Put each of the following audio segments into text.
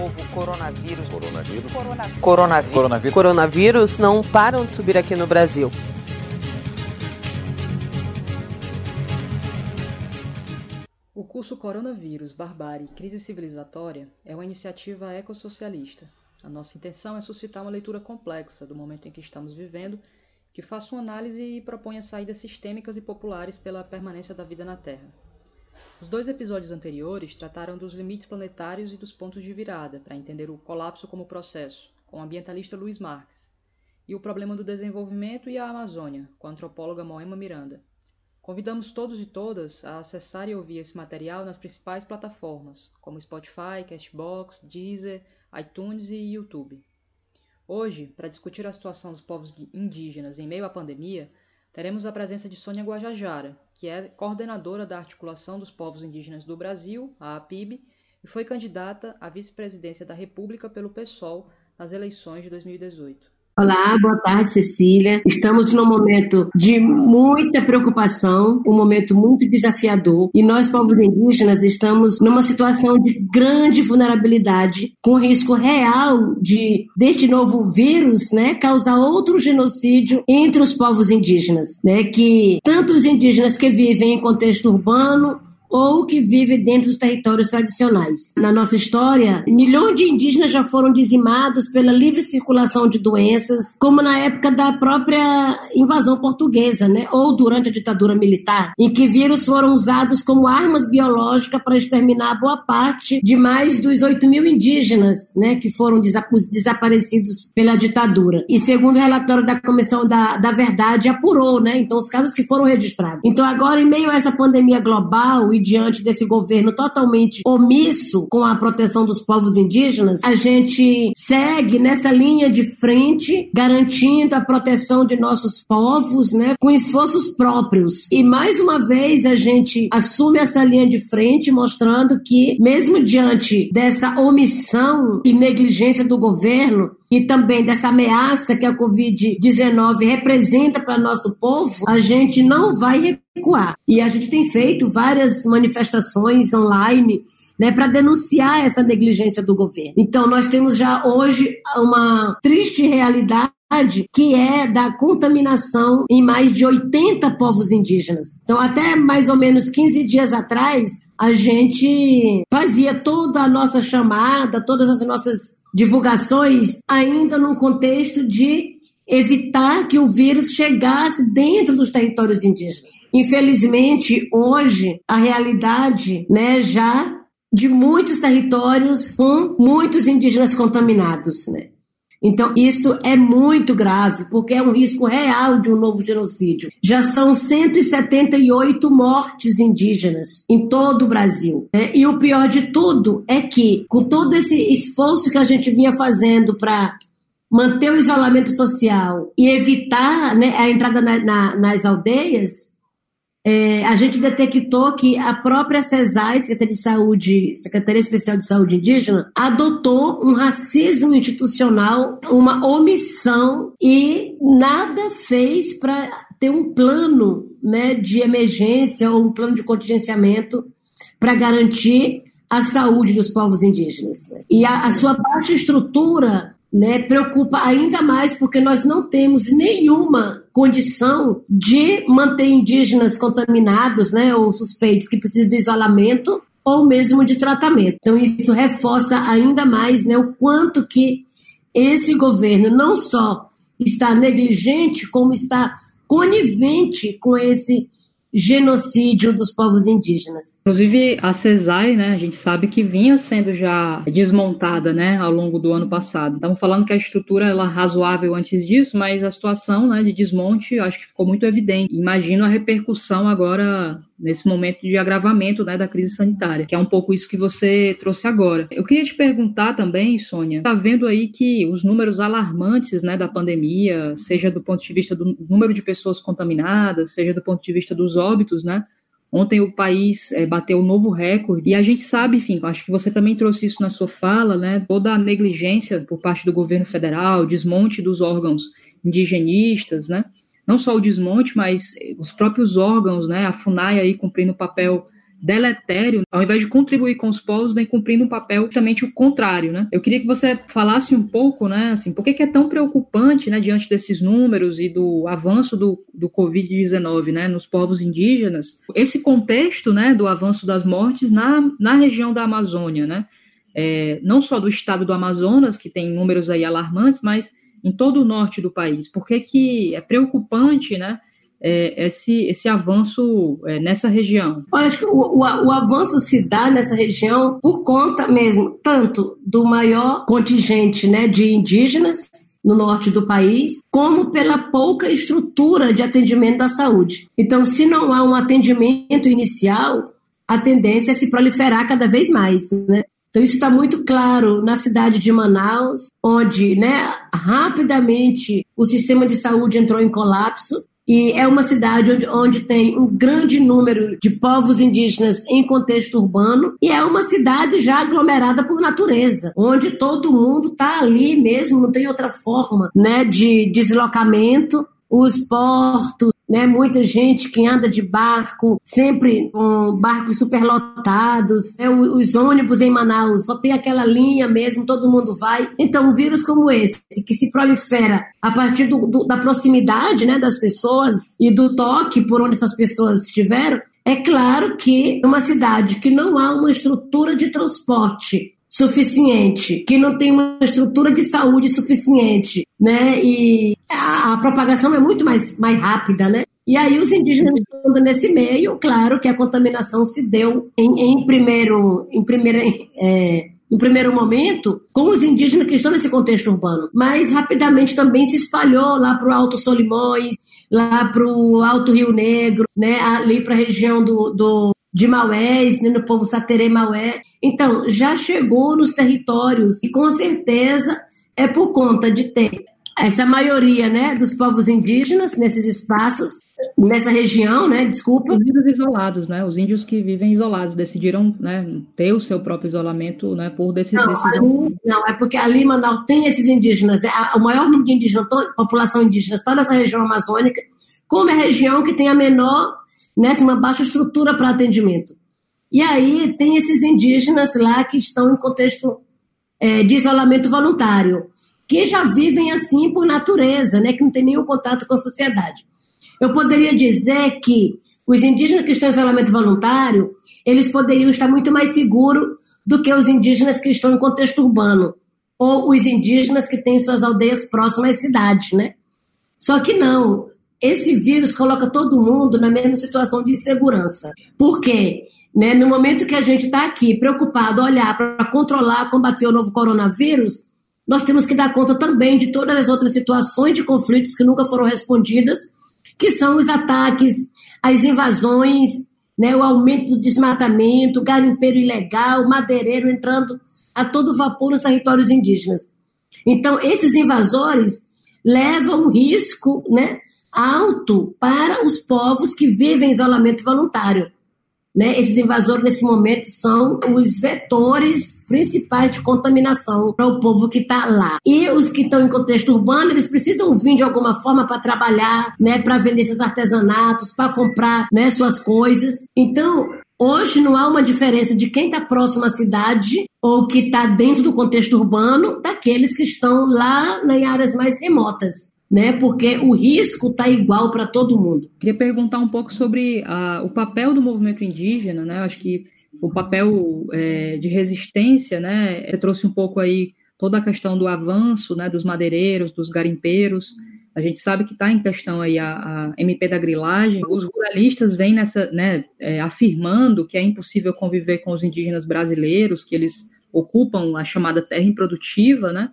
novo coronavírus. Coronavírus. Coronavírus. Coronavírus. Coronavírus. Coronavírus não param de subir aqui no Brasil. O curso Coronavírus, Barbárie e Crise Civilizatória é uma iniciativa ecossocialista. A nossa intenção é suscitar uma leitura complexa do momento em que estamos vivendo, que faça uma análise e proponha saídas sistêmicas e populares pela permanência da vida na Terra. Os dois episódios anteriores trataram dos limites planetários e dos pontos de virada, para entender o colapso como processo, com o ambientalista Luiz Marques, e o problema do desenvolvimento e a Amazônia, com a antropóloga Moema Miranda. Convidamos todos e todas a acessar e ouvir esse material nas principais plataformas, como Spotify, Castbox, Deezer, iTunes e YouTube. Hoje, para discutir a situação dos povos indígenas em meio à pandemia, teremos a presença de Sônia Guajajara, que é coordenadora da Articulação dos Povos Indígenas do Brasil, a APIB, e foi candidata à vice-presidência da República pelo PSOL nas eleições de 2018. Olá, boa tarde, Cecília. Estamos num momento de muita preocupação, um momento muito desafiador, e nós, povos indígenas, estamos numa situação de grande vulnerabilidade, com risco real de, deste novo vírus, né, causar outro genocídio entre os povos indígenas, né, que tanto os indígenas que vivem em contexto urbano, ou que vive dentro dos territórios tradicionais. Na nossa história, milhões de indígenas já foram dizimados pela livre circulação de doenças, como na época da própria invasão portuguesa, né? ou durante a ditadura militar, em que vírus foram usados como armas biológicas para exterminar boa parte de mais dos 8 mil indígenas né? que foram desaparecidos pela ditadura. E segundo o relatório da Comissão da, da Verdade, apurou, né? então, os casos que foram registrados. Então, agora, em meio a essa pandemia global e diante desse governo totalmente omisso com a proteção dos povos indígenas, a gente segue nessa linha de frente, garantindo a proteção de nossos povos, né, com esforços próprios. E mais uma vez a gente assume essa linha de frente, mostrando que, mesmo diante dessa omissão e negligência do governo, e também dessa ameaça que a Covid-19 representa para nosso povo, a gente não vai recuar. E a gente tem feito várias manifestações online né, para denunciar essa negligência do governo. Então, nós temos já hoje uma triste realidade que é da contaminação em mais de 80 povos indígenas. Então, até mais ou menos 15 dias atrás, a gente fazia toda a nossa chamada, todas as nossas divulgações ainda num contexto de evitar que o vírus chegasse dentro dos territórios indígenas. Infelizmente, hoje, a realidade né, já de muitos territórios com muitos indígenas contaminados. Né? Então, isso é muito grave, porque é um risco real de um novo genocídio. Já são 178 mortes indígenas em todo o Brasil. Né? E o pior de tudo é que, com todo esse esforço que a gente vinha fazendo para manter o isolamento social e evitar né, a entrada na, na, nas aldeias, é, a gente detectou que a própria CESAI, Secretaria de Saúde, Secretaria Especial de Saúde Indígena, adotou um racismo institucional, uma omissão e nada fez para ter um plano né, de emergência ou um plano de contingenciamento para garantir a saúde dos povos indígenas. E a, a sua baixa estrutura né, preocupa ainda mais porque nós não temos nenhuma condição de manter indígenas contaminados, né, ou suspeitos que precisam de isolamento ou mesmo de tratamento. Então isso reforça ainda mais, né, o quanto que esse governo não só está negligente, como está conivente com esse genocídio dos povos indígenas. Inclusive a CESAI, né, a gente sabe que vinha sendo já desmontada, né, ao longo do ano passado. Estamos falando que a estrutura era razoável antes disso, mas a situação, né, de desmonte, acho que ficou muito evidente. Imagino a repercussão agora nesse momento de agravamento, né, da crise sanitária, que é um pouco isso que você trouxe agora. Eu queria te perguntar também, Sônia, está vendo aí que os números alarmantes, né, da pandemia, seja do ponto de vista do número de pessoas contaminadas, seja do ponto de vista dos óbitos, né? Ontem o país é, bateu um novo recorde e a gente sabe, enfim, acho que você também trouxe isso na sua fala, né? Toda a negligência por parte do governo federal, desmonte dos órgãos indigenistas, né? Não só o desmonte, mas os próprios órgãos, né? A FUNAI aí cumprindo o papel deletério, ao invés de contribuir com os povos, vem cumprindo um papel justamente o contrário, né? Eu queria que você falasse um pouco, né, assim, por que, é tão preocupante, né, diante desses números e do avanço do, do Covid-19, né, nos povos indígenas, esse contexto, né, do avanço das mortes na, na região da Amazônia, né? É, não só do estado do Amazonas, que tem números aí alarmantes, mas em todo o norte do país. Por que, que é preocupante, né, é, esse, esse avanço é, nessa região? Olha, acho que o, o, o, avanço se dá nessa região por conta mesmo, tanto do maior contingente né, de indígenas no norte do país, como pela pouca estrutura de atendimento da saúde. Então, se não há um atendimento inicial, a tendência é se proliferar cada vez mais, né? Então, isso está muito claro na cidade de Manaus, onde né, rapidamente o sistema de saúde entrou em colapso e é uma cidade onde, onde, tem um grande número de povos indígenas em contexto urbano, e é uma cidade já aglomerada por natureza, onde todo mundo está ali mesmo, não tem outra forma né, de deslocamento. Os portos, né? Muita gente que anda de barco, sempre com barcos superlotados, né? os ônibus em Manaus só tem aquela linha mesmo, todo mundo vai. Então, um vírus como esse, que se prolifera a partir do, do, da proximidade, né, das pessoas e do toque por onde essas pessoas estiveram, é claro que uma cidade que não há uma estrutura de transporte suficiente, que não tem uma estrutura de saúde suficiente, né? E a, a propagação é muito mais, mais rápida, né? E aí os indígenas estão nesse meio, claro que a contaminação se deu em, em primeiro, em primeira, é, em primeiro momento com os indígenas que estão nesse contexto urbano, mas rapidamente também se espalhou lá para o Alto Solimões, lá para o Alto Rio Negro, né, ali para a região do, do de Maués, né, no povo Saterê Maué. Então, já chegou nos territórios e com certeza é por conta de ter essa maioria né, dos povos indígenas nesses espaços, nessa região, né, desculpa. Os índios isolados, né, os índios que vivem isolados, decidiram né, ter o seu próprio isolamento né, por desse, não, decisão. Ali, não, é porque ali Manaus tem esses indígenas, o maior número de indígenas, população indígena, toda essa região amazônica, como é a região que tem a menor né, uma baixa estrutura para atendimento. E aí tem esses indígenas lá que estão em contexto é, de isolamento voluntário, que já vivem assim por natureza, né, que não tem nenhum contato com a sociedade. Eu poderia dizer que os indígenas que estão em isolamento voluntário, eles poderiam estar muito mais seguros do que os indígenas que estão em contexto urbano, ou os indígenas que têm suas aldeias próximas às cidades, né? Só que não, esse vírus coloca todo mundo na mesma situação de insegurança. Por quê? Né, no momento que a gente está aqui preocupado, olhar para controlar, combater o novo coronavírus, nós temos que dar conta também de todas as outras situações de conflitos que nunca foram respondidas, que são os ataques, as invasões, né, o aumento do desmatamento, garimpeiro ilegal, madeireiro entrando a todo vapor nos territórios indígenas. Então, esses invasores levam risco né, alto para os povos que vivem em isolamento voluntário. Né? Esses invasores, nesse momento, são os vetores principais de contaminação para o povo que está lá. E os que estão em contexto urbano, eles precisam vir de alguma forma para trabalhar, né? para vender seus artesanatos, para comprar né, suas coisas. Então, Hoje não há uma diferença de quem está próximo à cidade ou que está dentro do contexto urbano daqueles que estão lá em áreas mais remotas né? Porque o risco está igual para todo mundo. Queria perguntar um pouco sobre a, o papel do movimento indígena, né? Eu acho que o papel é, de resistência, né? Você trouxe um pouco aí toda a questão do avanço, né? Dos madeireiros, dos garimpeiros. A gente sabe que está em questão aí a, a, MP da grilagem. Os ruralistas vêm nessa, né? É, afirmando que é impossível conviver com os indígenas brasileiros, que eles ocupam a chamada terra improdutiva, né?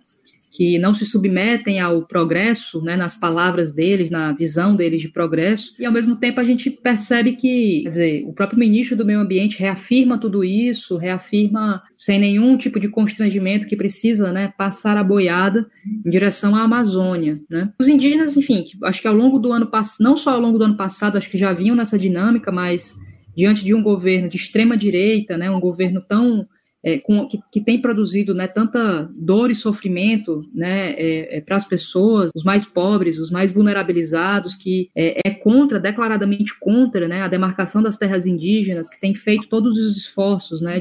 Que não se submetem ao progresso, né, nas palavras deles, na visão deles de progresso, e ao mesmo tempo a gente percebe que, quer dizer, o próprio ministro do Meio Ambiente reafirma tudo isso, reafirma sem nenhum tipo de constrangimento que precisa, né, passar a boiada em direção à Amazônia, né. Os indígenas, enfim, acho que ao longo do ano passado, não só ao longo do ano passado, acho que já vinham nessa dinâmica, mas diante de um governo de extrema direita, né, um governo tão é, com, que, que, tem produzido né, tanta dor e sofrimento né, é, é para as pessoas, os mais pobres, os mais vulnerabilizados, que é, é contra, declaradamente contra né, a demarcação das terras indígenas, que tem feito todos os esforços né,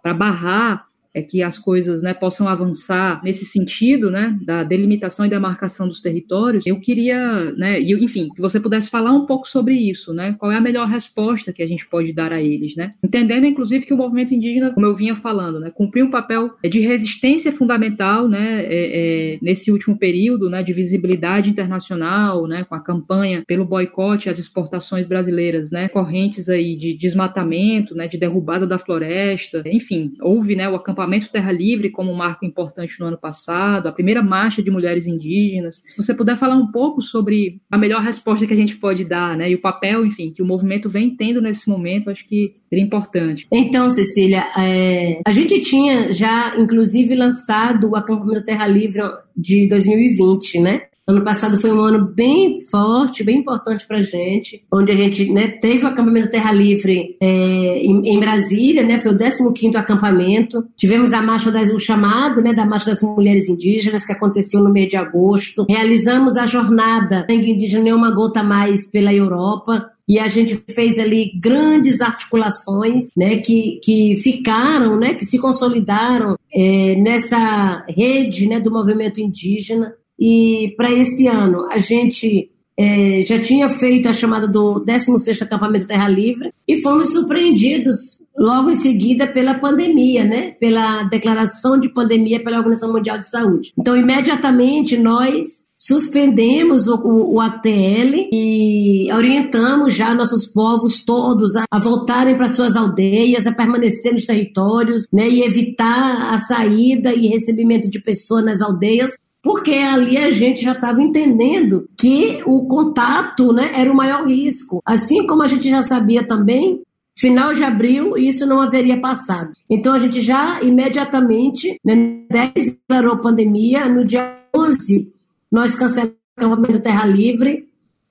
para barrar é que as coisas né, possam avançar nesse sentido, né, da delimitação e demarcação dos territórios, eu queria, né, enfim, que você pudesse falar um pouco sobre isso, né, qual é a melhor resposta que a gente pode dar a eles, né, entendendo, inclusive, que o movimento indígena, como eu vinha falando, né, cumpriu um papel de resistência fundamental, né, é, é, nesse último período, né, de visibilidade internacional, né, com a campanha pelo boicote às exportações brasileiras, né, correntes aí de desmatamento, né, de derrubada da floresta, enfim, houve, né, o acampamento acampamento Terra Livre como um marco importante no ano passado, a primeira marcha de mulheres indígenas. Se você puder falar um pouco sobre a melhor resposta que a gente pode dar, né, e o papel, enfim, que o movimento vem tendo nesse momento, acho que seria importante. Então, Cecília, é, a gente tinha já, inclusive, lançado o acampamento Terra Livre de 2020, né? Ano passado foi um ano bem forte, bem importante para a gente, onde a gente né, teve o acampamento Terra Livre é, em, em, Brasília, né, foi o 15º acampamento. Tivemos a marcha das, o chamado né, da Marcha das Mulheres Indígenas, que aconteceu no mês de agosto. Realizamos a jornada Sangue Indígena Nenhuma Gota Mais pela Europa, e a gente fez ali grandes articulações, né, que, que ficaram, né, que se consolidaram é, nessa rede, né, do movimento indígena. E para esse ano, a gente é, já tinha feito a chamada do 16º Acampamento Terra Livre e fomos surpreendidos logo em seguida pela pandemia, né? Pela declaração de pandemia pela Organização Mundial de Saúde. Então, imediatamente, nós suspendemos o, o, o, ATL e orientamos já nossos povos todos a, a voltarem para suas aldeias, a permanecer nos territórios, né, e evitar a saída e recebimento de pessoas nas aldeias, porque ali a gente já estava entendendo que o contato né, era o maior risco. Assim como a gente já sabia também, final de abril, isso não haveria passado. Então a gente já imediatamente, né, 10 declarou pandemia, no dia 11 nós cancelamos o acampamento Terra Livre,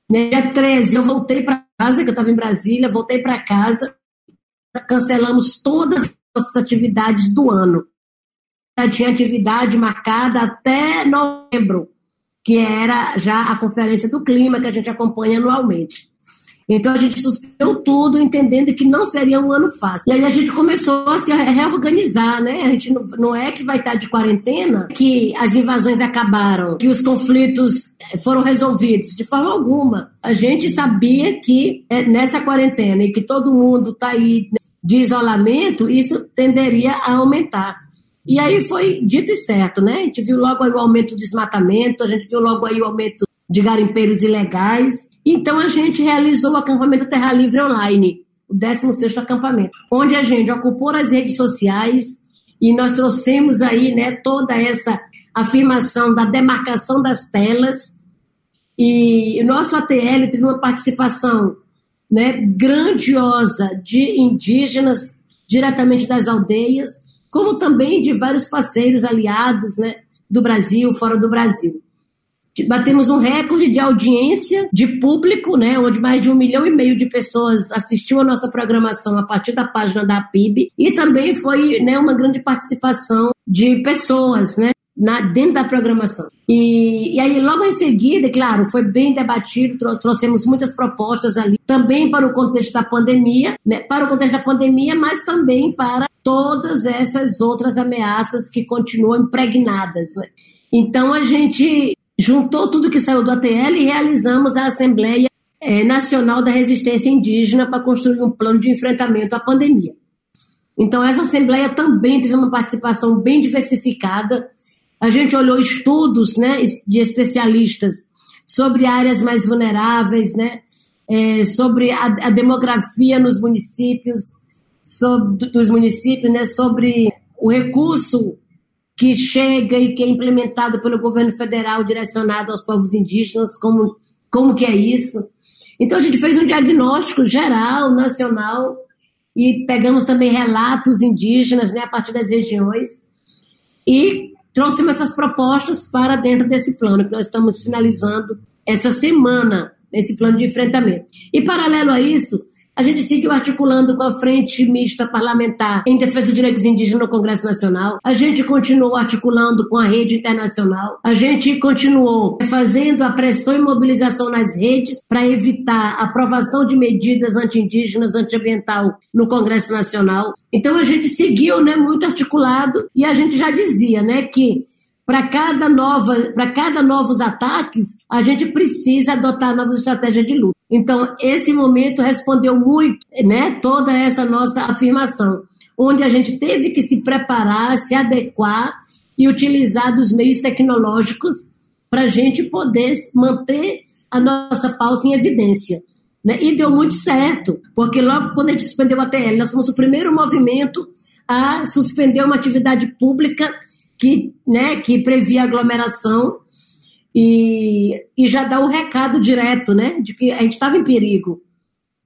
no dia 13 eu voltei para casa, que eu estava em Brasília, voltei para casa, cancelamos todas as nossas atividades do ano já tinha atividade marcada até novembro, que era já a Conferência do Clima, que a gente acompanha anualmente. Então a gente suspendeu tudo, entendendo que não seria um ano fácil. E aí a gente começou a se reorganizar, né? A gente não, não é que vai estar de quarentena, que as invasões acabaram, que os conflitos eh, foram resolvidos, de forma alguma. A gente sabia que é, nessa quarentena e que todo mundo está aí de isolamento, isso tenderia a aumentar. E aí foi dito e certo, né? A gente viu logo aí o aumento do desmatamento, a gente viu logo aí o aumento de garimpeiros ilegais. Então a gente realizou o acampamento Terra Livre Online, o 16º acampamento, onde a gente ocupou as redes sociais e nós trouxemos aí, né, toda essa afirmação da demarcação das telas. E o nosso ATL teve uma participação, né, grandiosa de indígenas diretamente das aldeias como também de vários parceiros aliados né, do Brasil, fora do Brasil. Batemos um recorde de audiência de público, né, onde mais de um milhão e meio de pessoas assistiu a nossa programação a partir da página da PIB, e também foi né, uma grande participação de pessoas, né, na, dentro da programação. E, e, aí, logo em seguida, claro, foi bem debatido, trou trouxemos muitas propostas ali, também para o contexto da pandemia, né, para o contexto da pandemia, mas também para todas essas outras ameaças que continuam impregnadas. Então, a gente juntou tudo que saiu do ATL e realizamos a Assembleia é, Nacional da Resistência Indígena para construir um plano de enfrentamento à pandemia. Então, essa Assembleia também teve uma participação bem diversificada, a gente olhou estudos né, de especialistas sobre áreas mais vulneráveis, né, é, sobre a, a, demografia nos municípios, sobre, dos municípios, né, sobre o recurso que chega e que é implementado pelo governo federal direcionado aos povos indígenas, como, como que é isso. Então a gente fez um diagnóstico geral, nacional, e pegamos também relatos indígenas né, a partir das regiões, e trouxemos essas propostas para dentro desse plano que nós estamos finalizando essa semana, esse plano de enfrentamento. E paralelo a isso, A gente seguiu articulando com a Frente Mista Parlamentar em defesa dos direitos indígenas no Congresso Nacional. A gente continuou articulando com a rede internacional. A gente continuou fazendo a pressão e mobilização nas redes para evitar a aprovação de medidas anti-indígenas, antiambiental no Congresso Nacional. Então a gente seguiu, né, muito articulado e a gente já dizia, né, que para cada nova, para cada novos ataques, a gente precisa adotar novas estratégias de luta. Então, esse momento respondeu muito, né, toda essa nossa afirmação, onde a gente teve que se preparar, se adequar e utilizar dos meios tecnológicos para a gente poder manter a nossa pauta em evidência. Né? E deu muito certo, porque logo quando a gente suspendeu a TL, nós fomos o primeiro movimento a suspender uma atividade pública que, né, que previa aglomeração e, e já dá o recado direto, né, de que a gente estava em perigo.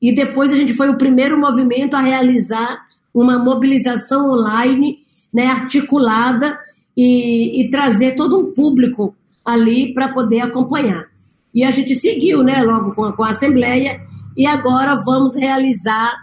E depois a gente foi o primeiro movimento a realizar uma mobilização online, né, articulada e, e trazer todo um público ali para poder acompanhar. E a gente seguiu, né, logo com a, com a Assembleia, e agora vamos realizar,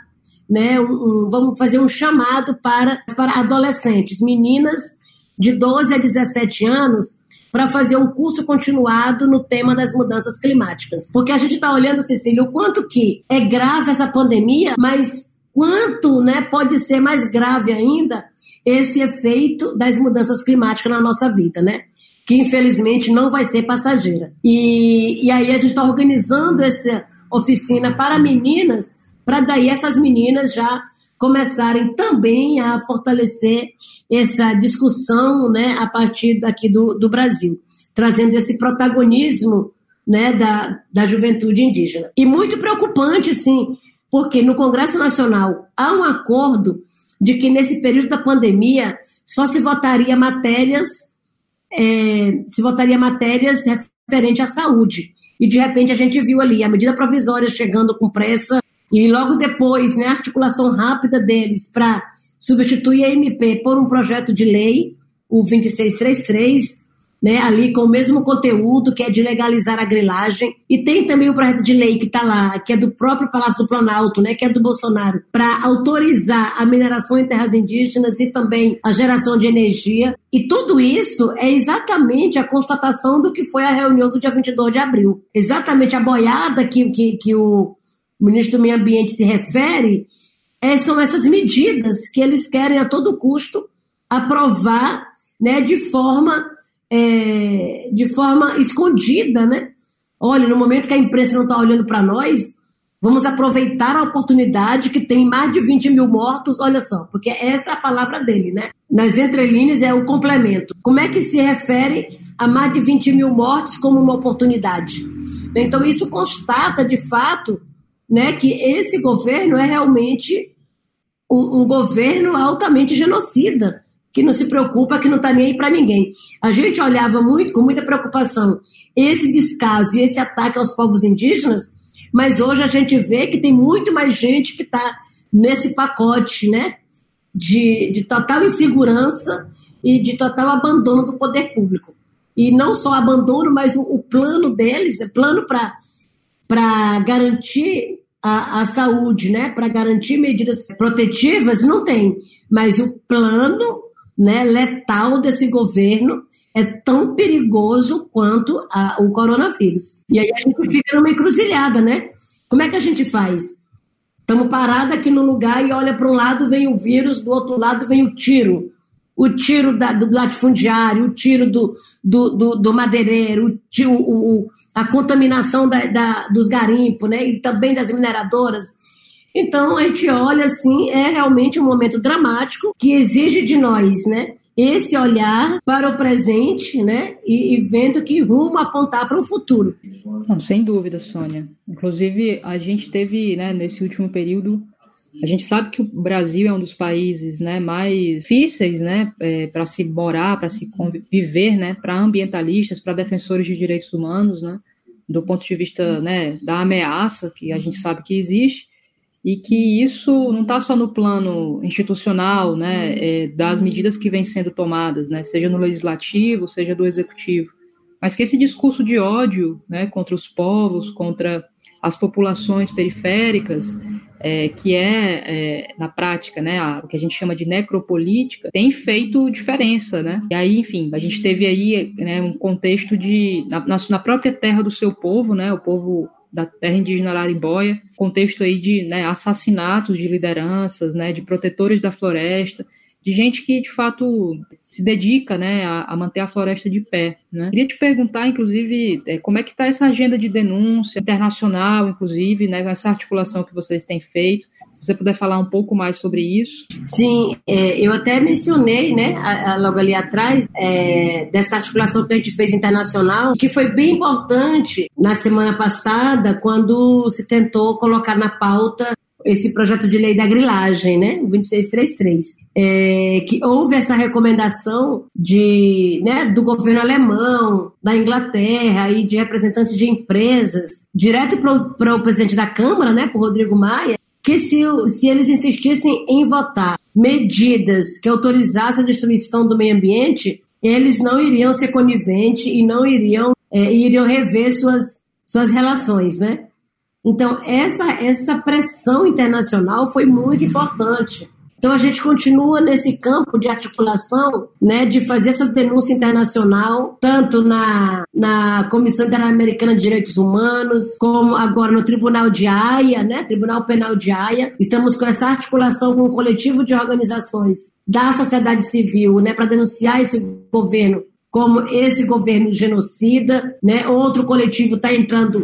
né, um, um, vamos fazer um chamado para, para adolescentes, meninas de 12 a 17 anos, para fazer um curso continuado no tema das mudanças climáticas. Porque a gente está olhando, Cecília, o quanto que é grave essa pandemia, mas quanto né, pode ser mais grave ainda esse efeito das mudanças climáticas na nossa vida, né? Que infelizmente não vai ser passageira. E, e aí a gente está organizando essa oficina para meninas, para daí essas meninas já começarem também a fortalecer essa discussão né, a partir daqui do, do Brasil, trazendo esse protagonismo né, da, da juventude indígena. E muito preocupante, sim, porque no Congresso Nacional há um acordo de que nesse período da pandemia só se votaria matérias, é, se votaria matérias referentes à saúde. E de repente a gente viu ali a medida provisória chegando com pressa e logo depois, né, a articulação rápida deles para substituir a MP por um projeto de lei, o 2633, né, ali com o mesmo conteúdo, que é de legalizar a grilagem. E tem também o projeto de lei que está lá, que é do próprio Palácio do Planalto, né, que é do Bolsonaro, para autorizar a mineração em terras indígenas e também a geração de energia. E tudo isso é exatamente a constatação do que foi a reunião do dia 22 de abril. Exatamente a boiada que, que, que o ministro do Meio Ambiente se refere é, são essas medidas que eles querem a todo custo aprovar né, de, forma, é, de forma escondida. Né? Olha, no momento que a imprensa não está olhando para nós, vamos aproveitar a oportunidade que tem mais de 20 mil mortos, olha só, porque essa é a palavra dele, né? Nas entrelinhas é o complemento. Como é que se refere a mais de 20 mil mortos como uma oportunidade? Então, isso constata, de fato, né, que esse governo é realmente um, um governo altamente genocida, que não se preocupa, que não está nem aí para ninguém. A gente olhava muito, com muita preocupação, esse descaso e esse ataque aos povos indígenas, mas hoje a gente vê que tem muito mais gente que está nesse pacote, né, de, de total insegurança e de total abandono do poder público. E não só abandono, mas o, o plano deles, é plano para garantir a, a saúde, né, para garantir medidas protetivas, não tem. Mas o plano né, letal desse governo é tão perigoso quanto a, o coronavírus. E aí a gente fica numa encruzilhada, né? Como é que a gente faz? Estamos parados aqui no lugar e olha para um lado vem o vírus, do outro lado vem o tiro. O tiro da, do latifundiário, o tiro do, do, do, do madeireiro, o, o, a contaminação da, da, dos garimpos, né, e também das mineradoras. Então a gente olha assim, é realmente um momento dramático que exige de nós, né, esse olhar para o presente, né, e, e vendo que rumo apontar para o futuro. Não, sem dúvida, Sônia. Inclusive a gente teve, né, nesse último período a gente sabe que o Brasil é um dos países né, mais difíceis né, é, para se morar, para se viver, né, para ambientalistas, para defensores de direitos humanos, né, do ponto de vista né, da ameaça que a gente sabe que existe, e que isso não está só no plano institucional né, é, das medidas que vêm sendo tomadas, né, seja no legislativo, seja do executivo, mas que esse discurso de ódio né, contra os povos, contra as populações periféricas, é, que é, é, na prática, né, a, o que a gente chama de necropolítica, tem feito diferença, né? E aí, enfim, a gente teve aí né, um contexto de na, na própria terra do seu povo, né, o povo da terra indígena Ararimboia, contexto aí de né, assassinatos de lideranças, né, de protetores da floresta, de gente que de fato se dedica né, a, a manter a floresta de pé. Né? Queria te perguntar, inclusive, é, como é que está essa agenda de denúncia internacional, inclusive, né, essa articulação que vocês têm feito. Se você puder falar um pouco mais sobre isso. Sim, é, eu até mencionei, né, a, a, logo ali atrás, é, dessa articulação que a gente fez internacional, que foi bem importante na semana passada, quando se tentou colocar na pauta esse projeto de lei da grilagem, né, o 2633, é, que houve essa recomendação de, né, do governo alemão, da Inglaterra e de representantes de empresas, direto para o presidente da Câmara, né, para Rodrigo Maia, que se, se eles insistissem em votar medidas que autorizassem a destruição do meio ambiente, eles não iriam ser coniventes e não iriam, é, iriam rever suas, suas relações, né? Então, essa, essa pressão internacional foi muito importante. Então, a gente continua nesse campo de articulação, né, de fazer essas denúncias internacional, tanto na, na Comissão Interamericana de Direitos Humanos, como agora no Tribunal de Haia, né, Tribunal Penal de Haia. Estamos com essa articulação com o coletivo de organizações da sociedade civil, né, para denunciar esse governo como esse governo genocida, né? Outro coletivo está entrando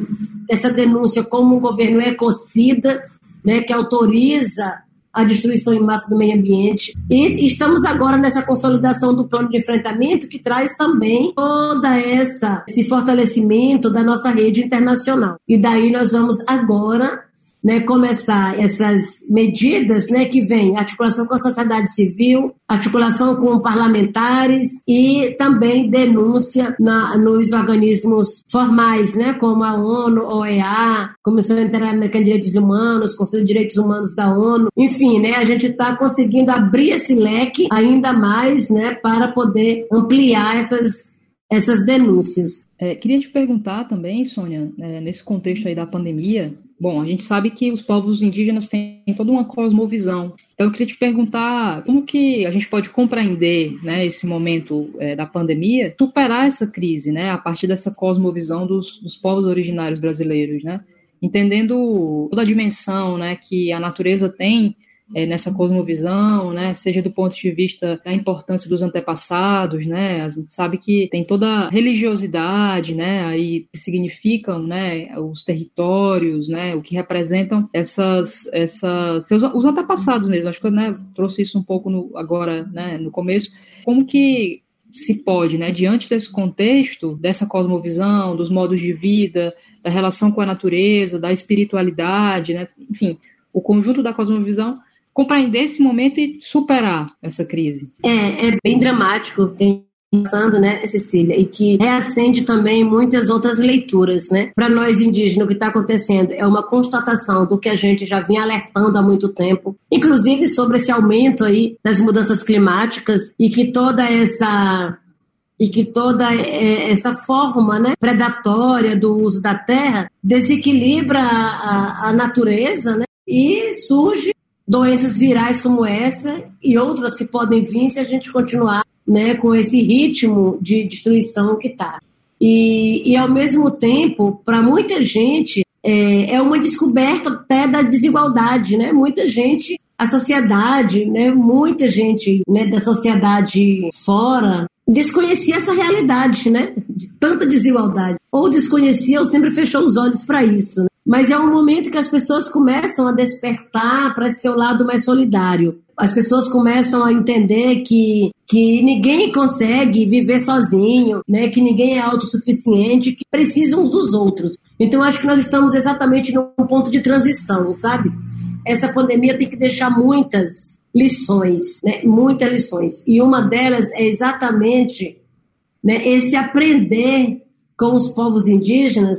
essa denúncia como um governo ecocida, né? Que autoriza a destruição em massa do meio ambiente. E estamos agora nessa consolidação do plano de enfrentamento que traz também toda essa esse fortalecimento da nossa rede internacional. E daí nós vamos agora né, começar essas medidas né, que vêm articulação com a sociedade civil, articulação com parlamentares e também denúncia na, nos organismos formais, né, como a ONU, OEA, Comissão Interamericana de Direitos Humanos, Conselho de Direitos Humanos da ONU, enfim, né, a gente está conseguindo abrir esse leque ainda mais né, para poder ampliar essas essas denúncias. É, queria te perguntar também, Sônia, é, nesse contexto aí da pandemia, bom, a gente sabe que os povos indígenas têm toda uma cosmovisão. Então, eu queria te perguntar como que a gente pode compreender né, esse momento é, da pandemia, superar essa crise, né, a partir dessa cosmovisão dos, dos povos originários brasileiros, né, entendendo toda a dimensão né, que a natureza tem é, nessa cosmovisão, né, seja do ponto de vista da importância dos antepassados, né, a gente sabe que tem toda a religiosidade, né, aí que significam, né, os territórios, né, o que representam essas, essas seus, os antepassados mesmo. Acho que eu né, trouxe isso um pouco no, agora, né, no começo. Como que se pode, né, diante desse contexto, dessa cosmovisão, dos modos de vida, da relação com a natureza, da espiritualidade, né, enfim, o conjunto da cosmovisão compreender esse momento e superar essa crise. É, é bem dramático tem passando, né, Cecília, e que reacende também muitas outras leituras, né? Para nós indígenas, o que está acontecendo é uma constatação do que a gente já vinha alertando há muito tempo, inclusive sobre esse aumento aí das mudanças climáticas e que toda essa e que toda é, essa forma né, predatória do uso da terra desequilibra a, a natureza né, e surge doenças virais como essa e outras que podem vir se a gente continuar né, com esse ritmo de destruição que está. E, e, ao mesmo tempo, para muita gente, é, é, uma descoberta até da desigualdade, né? Muita gente, a sociedade, né? Muita gente né, da sociedade fora desconhecia essa realidade, né? De tanta desigualdade. Ou desconhecia ou sempre fechou os olhos para isso. Né? Mas é um momento que as pessoas começam a despertar para esse seu lado mais solidário. As pessoas começam a entender que, que ninguém consegue viver sozinho, né? que ninguém é autossuficiente, que precisam uns dos outros. Então, acho que nós estamos exatamente num ponto de transição, sabe? Essa pandemia tem que deixar muitas lições, né? muitas lições. E uma delas é exatamente né, esse aprender com os povos indígenas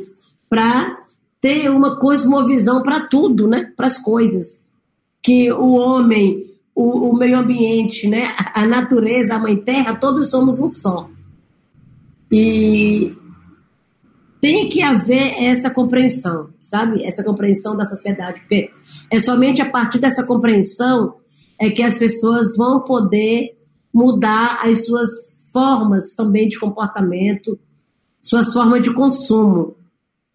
para ter uma cosmovisão para tudo, né? para as coisas. Que o homem, o, o, meio ambiente, né? a natureza, a mãe terra, todos somos um só. E tem que haver essa compreensão, sabe? Essa compreensão da sociedade, porque é somente a partir dessa compreensão é que as pessoas vão poder mudar as suas formas também de comportamento, suas formas de consumo.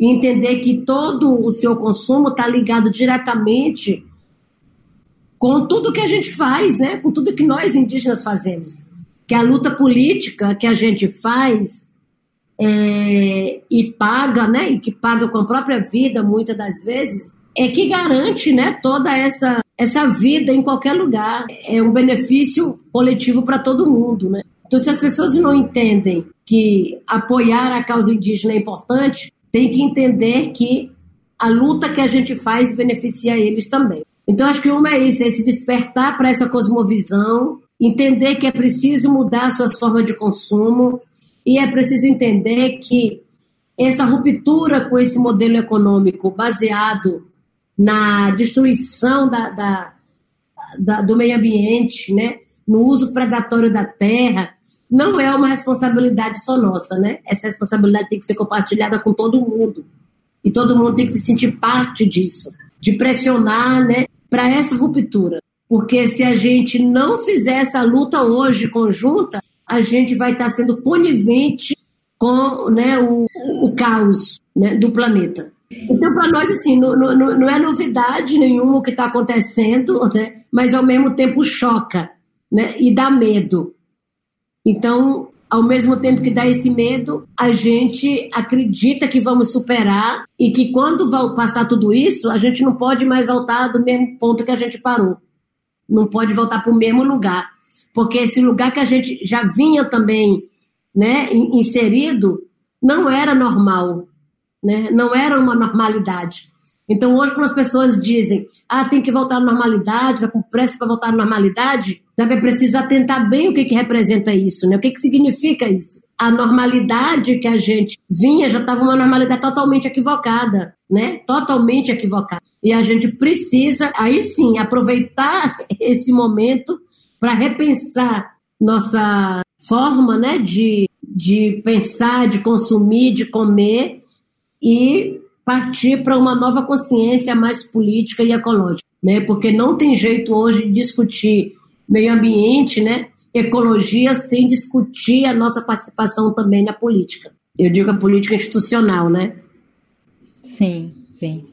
E entender que todo o seu consumo está ligado diretamente com tudo que a gente faz, né? com tudo que nós indígenas fazemos. Que a luta política que a gente faz é, e paga, né? e que paga com a própria vida, muitas das vezes, é que garante né, toda essa, essa vida em qualquer lugar. É um benefício coletivo para todo mundo. Né? Então, se as pessoas não entendem que apoiar a causa indígena é importante, tem que entender que a luta que a gente faz beneficia eles também. Então, acho que uma é isso, é se despertar para essa cosmovisão, entender que é preciso mudar suas formas de consumo e é preciso entender que essa ruptura com esse modelo econômico baseado na destruição da, da, da, do meio ambiente, né? no uso predatório da terra, não é uma responsabilidade só nossa, né? Essa responsabilidade tem que ser compartilhada com todo mundo. E todo mundo tem que se sentir parte disso, de pressionar, né, para essa ruptura. Porque se a gente não fizer essa luta hoje conjunta, a gente vai estar sendo conivente com né, o, o caos né, do planeta. Então, para nós, assim, não, não, não é novidade nenhuma o que está acontecendo, né? mas ao mesmo tempo choca né? e dá medo. Então, ao mesmo tempo que dá esse medo, a gente acredita que vamos superar e que quando passar tudo isso, a gente não pode mais voltar do mesmo ponto que a gente parou. Não pode voltar para o mesmo lugar. Porque esse lugar que a gente já vinha também né, inserido não era normal né? não era uma normalidade. Então, hoje, quando as pessoas dizem, ah, tem que voltar à normalidade, está com pressa para voltar à normalidade, sabe, é preciso atentar bem o que, que representa isso, né? o que, que significa isso. A normalidade que a gente vinha já estava uma normalidade totalmente equivocada, né? Totalmente equivocada. E a gente precisa, aí sim, aproveitar esse momento para repensar nossa forma né, de, de pensar, de consumir, de comer e partir para uma nova consciência mais política e ecológica, né? Porque não tem jeito hoje de discutir meio ambiente, né? Ecologia sem discutir a nossa participação também na política. Eu digo a política institucional, né? Sim, sim.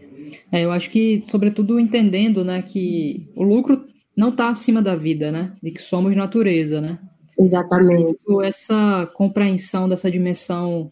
É, eu acho que, sobretudo, entendendo, né, que o lucro não está acima da vida, né? E que somos natureza, né? Exatamente. Essa compreensão dessa dimensão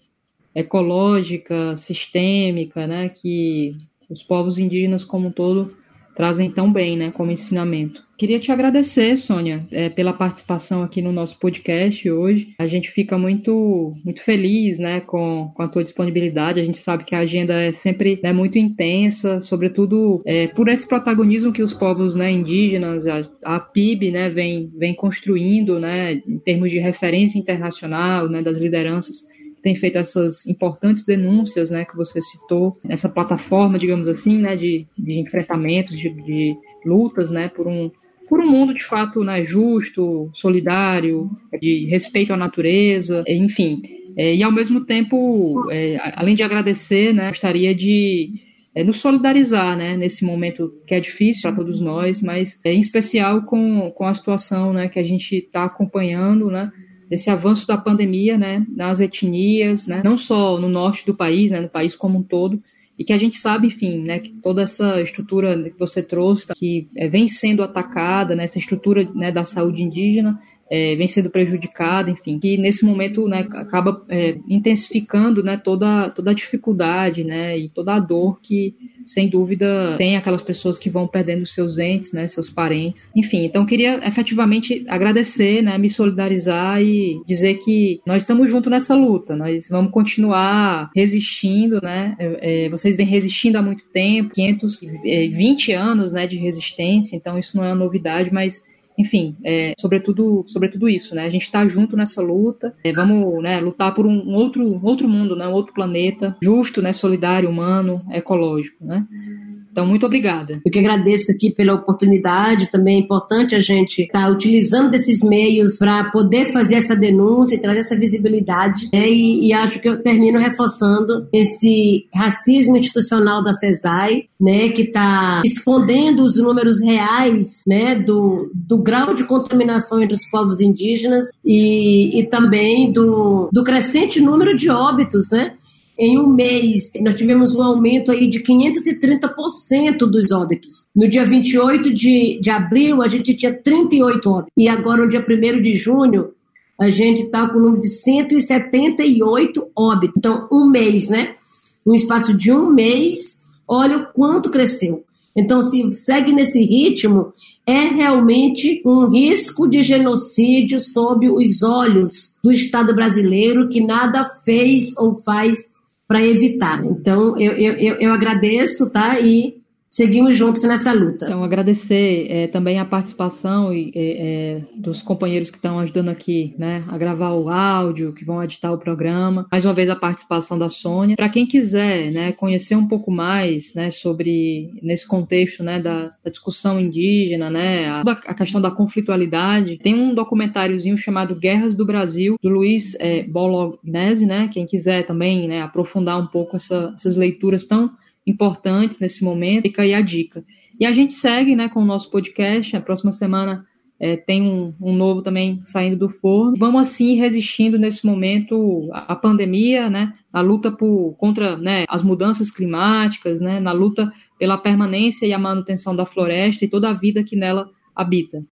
ecológica, sistêmica, né, que os povos indígenas como um todo trazem tão bem, né, como ensinamento. Queria te agradecer, Sônia, é, pela participação aqui no nosso podcast hoje. A gente fica muito, muito feliz, né, com, com a tua disponibilidade. A gente sabe que a agenda é sempre né, muito intensa, sobretudo é, por esse protagonismo que os povos, né, indígenas, a, a PIB, né, vem, vem construindo, né, em termos de referência internacional, né, das lideranças tem feito essas importantes denúncias, né, que você citou, nessa plataforma, digamos assim, né, de, de enfrentamentos, de, de lutas, né, por um por um mundo de fato né, justo, solidário, de respeito à natureza, enfim. É, e ao mesmo tempo, é, além de agradecer, né, gostaria de é, nos solidarizar né, nesse momento que é difícil para todos nós, mas é, em especial com, com a situação né, que a gente está acompanhando, né, desse avanço da pandemia, né, nas etnias, né, não só no norte do país, né, no país como um todo, e que a gente sabe, enfim, né, que toda essa estrutura que você trouxe, que é, vem sendo atacada, né, essa estrutura né, da saúde indígena, é, vem sendo prejudicada, enfim, que nesse momento né, acaba é, intensificando né, toda, toda a dificuldade né, e toda a dor que, sem dúvida, tem aquelas pessoas que vão perdendo seus entes, né, seus parentes. Enfim, então queria efetivamente agradecer, né, me solidarizar e dizer que nós estamos juntos nessa luta, nós vamos continuar resistindo, né, é, vocês vêm resistindo há muito tempo, 520 é, anos né, de resistência, então isso não é uma novidade, mas enfim, é, sobretudo, sobretudo isso, né? A gente está junto nessa luta, é, vamos né, lutar por um outro, outro mundo, né? Um outro planeta justo, né? Solidário, humano, ecológico, né? Então, muito obrigada. Eu que agradeço aqui pela oportunidade. Também é importante a gente estar tá utilizando desses meios para poder fazer essa denúncia e trazer essa visibilidade. Né? E, e, acho que eu termino reforçando esse racismo institucional da CESAI, né, que está escondendo os números reais né, do, do grau de contaminação entre os povos indígenas e, e também do, do crescente número de óbitos, né? Em um mês, nós tivemos um aumento aí de 530% dos óbitos. No dia 28 de, de abril, a gente tinha 38 óbitos. E agora, no dia 1 de junho, a gente está com o número de 178 óbitos. Então, um mês, né? Um espaço de um mês, olha o quanto cresceu. Então, se segue nesse ritmo, é realmente um risco de genocídio sob os olhos do Estado brasileiro que nada fez ou faz para evitar. Então, eu, eu, eu agradeço, tá? E seguimos juntos nessa luta. Então, agradecer é, também a participação e, é, dos companheiros que estão ajudando aqui, né, a gravar o áudio, que vão editar o programa. Mais uma vez a participação da Sônia. Para quem quiser, né, conhecer um pouco mais, né, sobre nesse contexto, né, da, da discussão indígena, né, a, a, questão da conflitualidade, tem um documentáriozinho chamado Guerras do Brasil do Luiz é, Bolognese, né. Quem quiser também, né, aprofundar um pouco essa, essas leituras tão importantes nesse momento, fica aí a dica. E a gente segue né, com o nosso podcast, a próxima semana é, tem um, um, novo também saindo do forno. Vamos assim resistindo nesse momento à pandemia, né, a luta por, contra né, as mudanças climáticas, né, na luta pela permanência e a manutenção da floresta e toda a vida que nela habita.